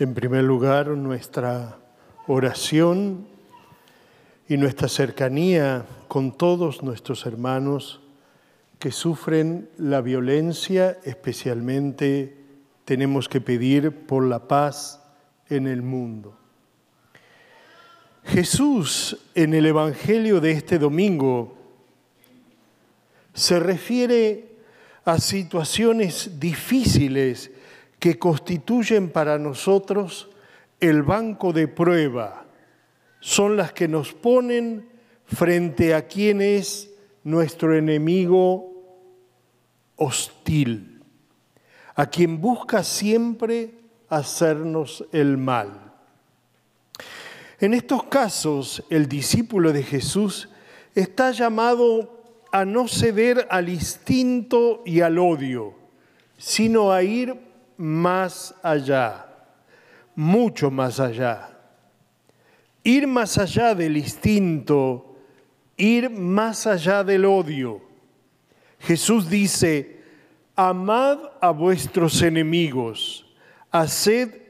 En primer lugar, nuestra oración y nuestra cercanía con todos nuestros hermanos que sufren la violencia, especialmente tenemos que pedir por la paz en el mundo. Jesús en el Evangelio de este domingo se refiere a situaciones difíciles que constituyen para nosotros el banco de prueba. Son las que nos ponen frente a quien es nuestro enemigo hostil, a quien busca siempre hacernos el mal. En estos casos, el discípulo de Jesús está llamado a no ceder al instinto y al odio, sino a ir más allá, mucho más allá. Ir más allá del instinto, ir más allá del odio. Jesús dice, amad a vuestros enemigos, haced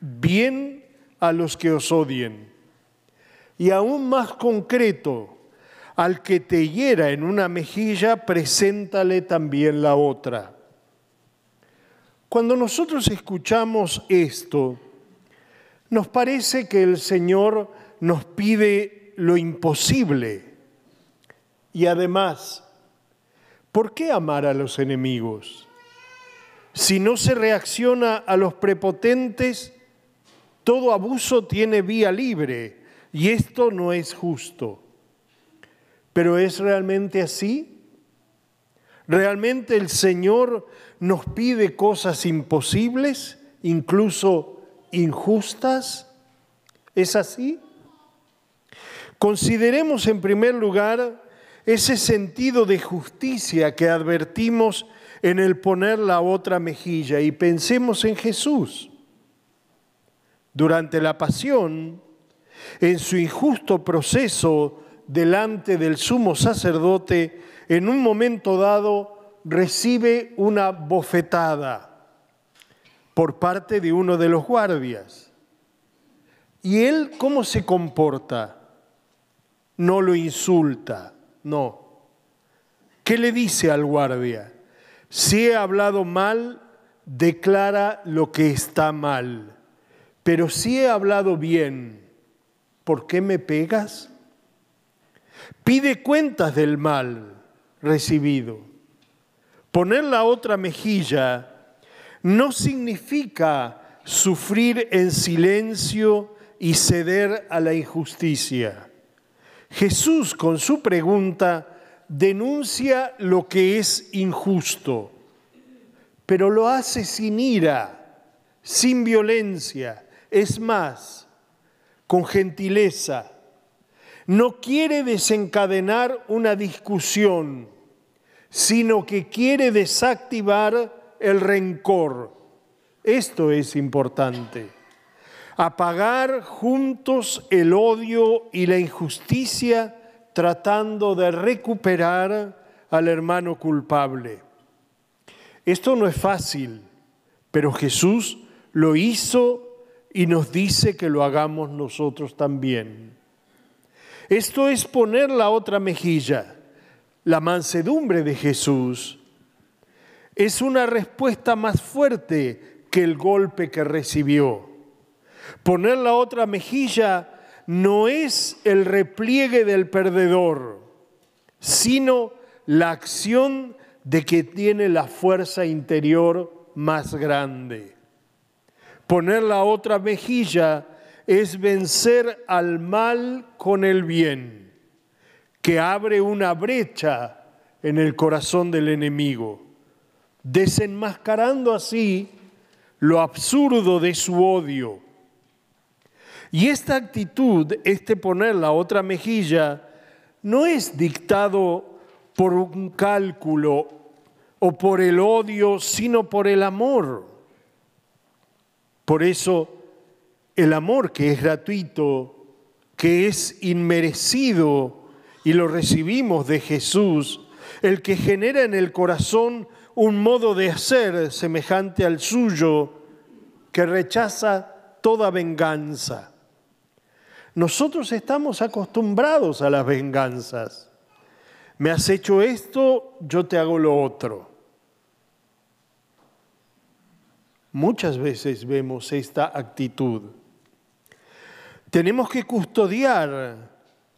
bien a los que os odien. Y aún más concreto, al que te hiera en una mejilla, preséntale también la otra. Cuando nosotros escuchamos esto, nos parece que el Señor nos pide lo imposible. Y además, ¿por qué amar a los enemigos? Si no se reacciona a los prepotentes, todo abuso tiene vía libre y esto no es justo. ¿Pero es realmente así? ¿Realmente el Señor nos pide cosas imposibles, incluso injustas? ¿Es así? Consideremos en primer lugar ese sentido de justicia que advertimos en el poner la otra mejilla y pensemos en Jesús. Durante la pasión, en su injusto proceso delante del sumo sacerdote, en un momento dado recibe una bofetada por parte de uno de los guardias. ¿Y él cómo se comporta? No lo insulta, no. ¿Qué le dice al guardia? Si he hablado mal, declara lo que está mal. Pero si he hablado bien, ¿por qué me pegas? Pide cuentas del mal recibido. Poner la otra mejilla no significa sufrir en silencio y ceder a la injusticia. Jesús con su pregunta denuncia lo que es injusto, pero lo hace sin ira, sin violencia, es más, con gentileza. No quiere desencadenar una discusión sino que quiere desactivar el rencor. Esto es importante. Apagar juntos el odio y la injusticia tratando de recuperar al hermano culpable. Esto no es fácil, pero Jesús lo hizo y nos dice que lo hagamos nosotros también. Esto es poner la otra mejilla la mansedumbre de Jesús es una respuesta más fuerte que el golpe que recibió. Poner la otra mejilla no es el repliegue del perdedor, sino la acción de que tiene la fuerza interior más grande. Poner la otra mejilla es vencer al mal con el bien que abre una brecha en el corazón del enemigo, desenmascarando así lo absurdo de su odio. Y esta actitud, este poner la otra mejilla, no es dictado por un cálculo o por el odio, sino por el amor. Por eso, el amor que es gratuito, que es inmerecido, y lo recibimos de Jesús, el que genera en el corazón un modo de hacer semejante al suyo, que rechaza toda venganza. Nosotros estamos acostumbrados a las venganzas. Me has hecho esto, yo te hago lo otro. Muchas veces vemos esta actitud. Tenemos que custodiar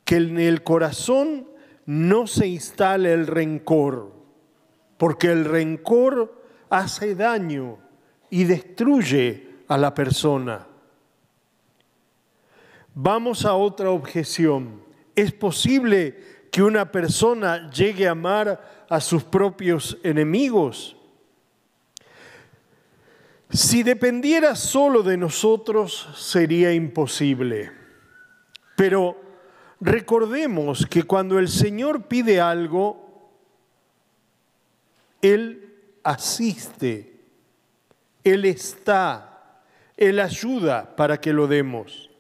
que en el corazón no se instale el rencor, porque el rencor hace daño y destruye a la persona. Vamos a otra objeción. ¿Es posible que una persona llegue a amar a sus propios enemigos? Si dependiera solo de nosotros sería imposible. Pero recordemos que cuando el Señor pide algo, Él asiste, Él está, Él ayuda para que lo demos.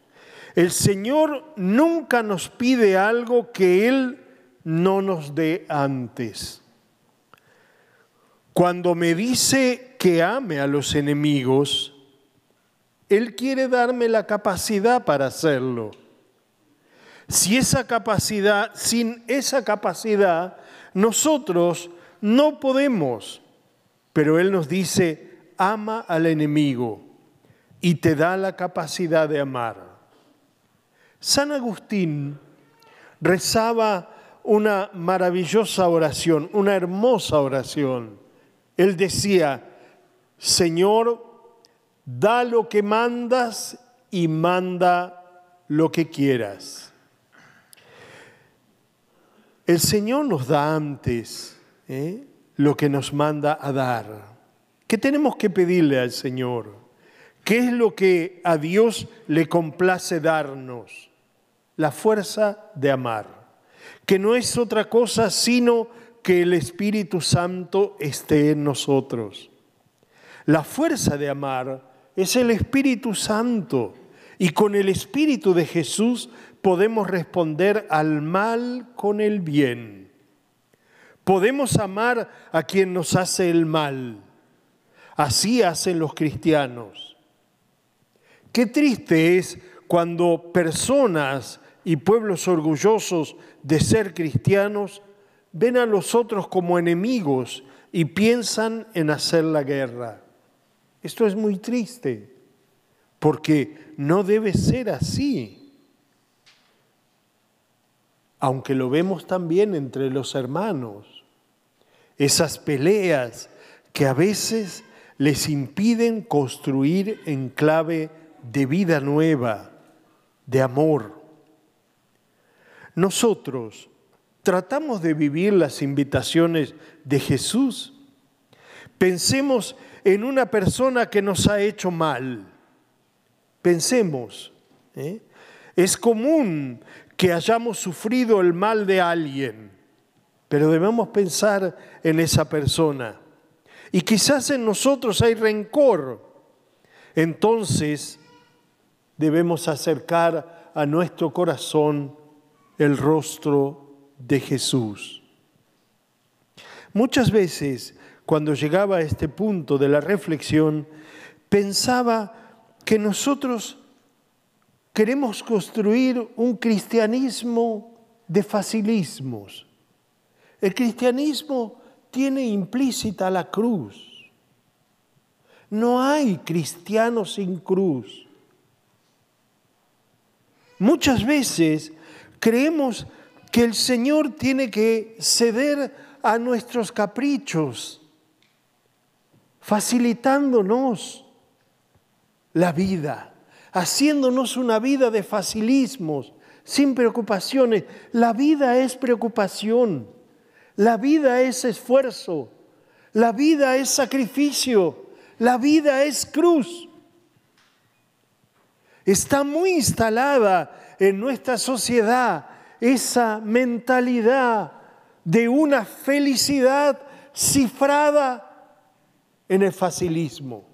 El Señor nunca nos pide algo que Él no nos dé antes. Cuando me dice que ame a los enemigos, Él quiere darme la capacidad para hacerlo. Si esa capacidad, sin esa capacidad, nosotros no podemos. Pero Él nos dice, ama al enemigo y te da la capacidad de amar. San Agustín rezaba una maravillosa oración, una hermosa oración. Él decía, Señor, da lo que mandas y manda lo que quieras. El Señor nos da antes ¿eh? lo que nos manda a dar. ¿Qué tenemos que pedirle al Señor? ¿Qué es lo que a Dios le complace darnos? la fuerza de amar, que no es otra cosa sino que el Espíritu Santo esté en nosotros. La fuerza de amar es el Espíritu Santo y con el Espíritu de Jesús podemos responder al mal con el bien. Podemos amar a quien nos hace el mal. Así hacen los cristianos. Qué triste es cuando personas y pueblos orgullosos de ser cristianos ven a los otros como enemigos y piensan en hacer la guerra. Esto es muy triste, porque no debe ser así. Aunque lo vemos también entre los hermanos, esas peleas que a veces les impiden construir en clave de vida nueva, de amor. Nosotros tratamos de vivir las invitaciones de Jesús. Pensemos en una persona que nos ha hecho mal. Pensemos. ¿eh? Es común que hayamos sufrido el mal de alguien, pero debemos pensar en esa persona. Y quizás en nosotros hay rencor. Entonces debemos acercar a nuestro corazón el rostro de Jesús. Muchas veces, cuando llegaba a este punto de la reflexión, pensaba que nosotros queremos construir un cristianismo de facilismos. El cristianismo tiene implícita la cruz. No hay cristiano sin cruz. Muchas veces creemos que el Señor tiene que ceder a nuestros caprichos, facilitándonos la vida, haciéndonos una vida de facilismos, sin preocupaciones. La vida es preocupación, la vida es esfuerzo, la vida es sacrificio, la vida es cruz. Está muy instalada en nuestra sociedad esa mentalidad de una felicidad cifrada en el facilismo.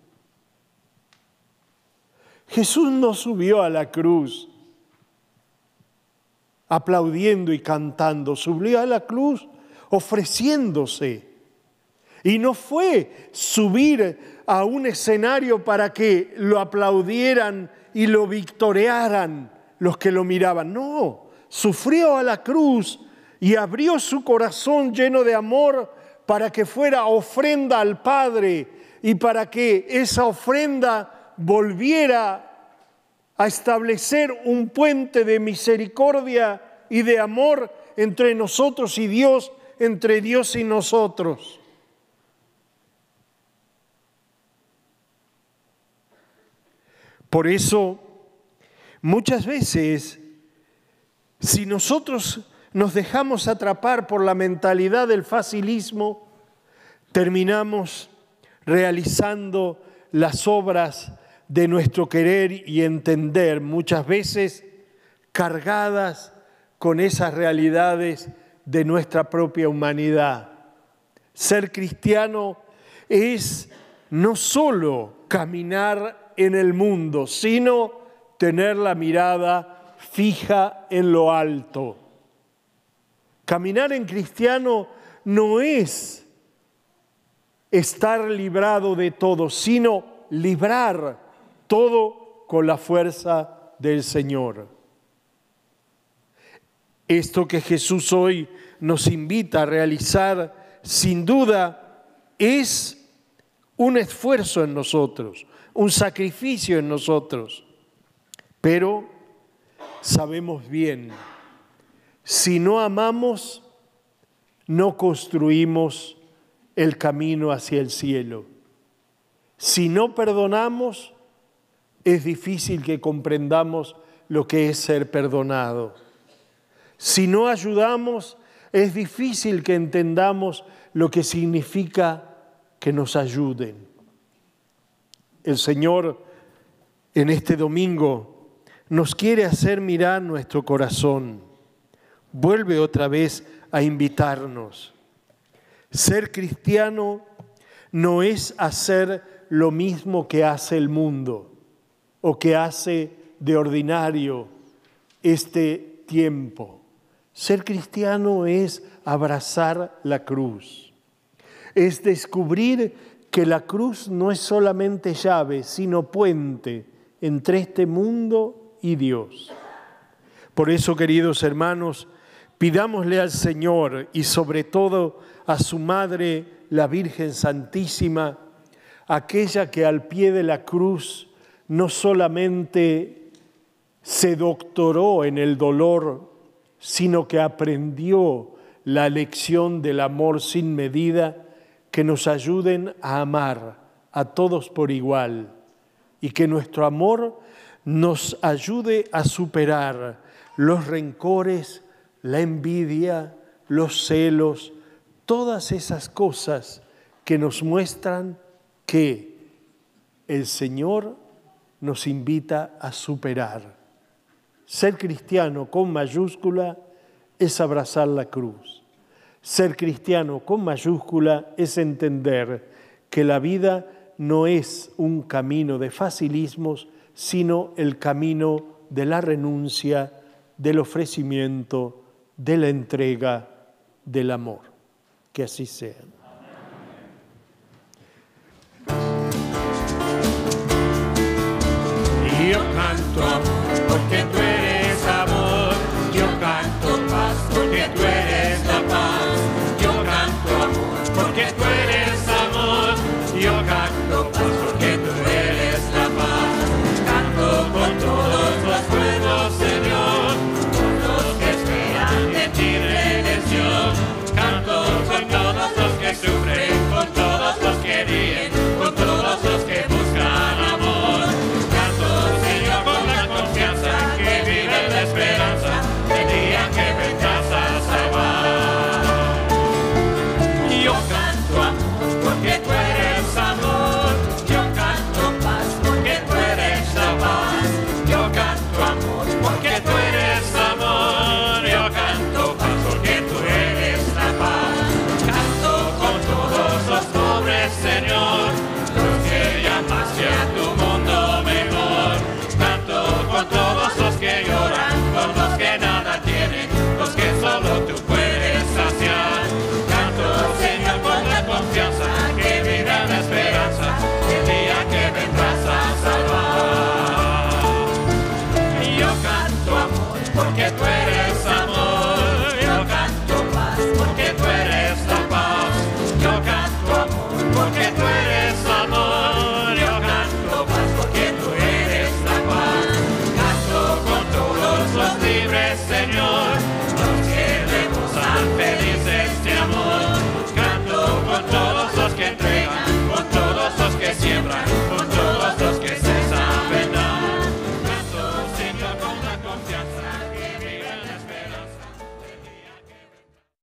Jesús no subió a la cruz aplaudiendo y cantando, subió a la cruz ofreciéndose. Y no fue subir a un escenario para que lo aplaudieran y lo victorearan los que lo miraban. No, sufrió a la cruz y abrió su corazón lleno de amor para que fuera ofrenda al Padre y para que esa ofrenda volviera a establecer un puente de misericordia y de amor entre nosotros y Dios, entre Dios y nosotros. Por eso, muchas veces, si nosotros nos dejamos atrapar por la mentalidad del facilismo, terminamos realizando las obras de nuestro querer y entender, muchas veces cargadas con esas realidades de nuestra propia humanidad. Ser cristiano es no solo caminar en el mundo, sino tener la mirada fija en lo alto. Caminar en cristiano no es estar librado de todo, sino librar todo con la fuerza del Señor. Esto que Jesús hoy nos invita a realizar, sin duda, es un esfuerzo en nosotros, un sacrificio en nosotros. Pero sabemos bien, si no amamos, no construimos el camino hacia el cielo. Si no perdonamos, es difícil que comprendamos lo que es ser perdonado. Si no ayudamos, es difícil que entendamos lo que significa que nos ayuden. El Señor en este domingo nos quiere hacer mirar nuestro corazón. Vuelve otra vez a invitarnos. Ser cristiano no es hacer lo mismo que hace el mundo o que hace de ordinario este tiempo. Ser cristiano es abrazar la cruz, es descubrir que la cruz no es solamente llave, sino puente entre este mundo y Dios. Por eso, queridos hermanos, pidámosle al Señor y sobre todo a su Madre, la Virgen Santísima, aquella que al pie de la cruz no solamente se doctoró en el dolor, sino que aprendió la lección del amor sin medida, que nos ayuden a amar a todos por igual y que nuestro amor nos ayude a superar los rencores, la envidia, los celos, todas esas cosas que nos muestran que el Señor nos invita a superar. Ser cristiano con mayúscula es abrazar la cruz. Ser cristiano con mayúscula es entender que la vida no es un camino de facilismos, sino el camino de la renuncia, del ofrecimiento, de la entrega, del amor. Que así sea.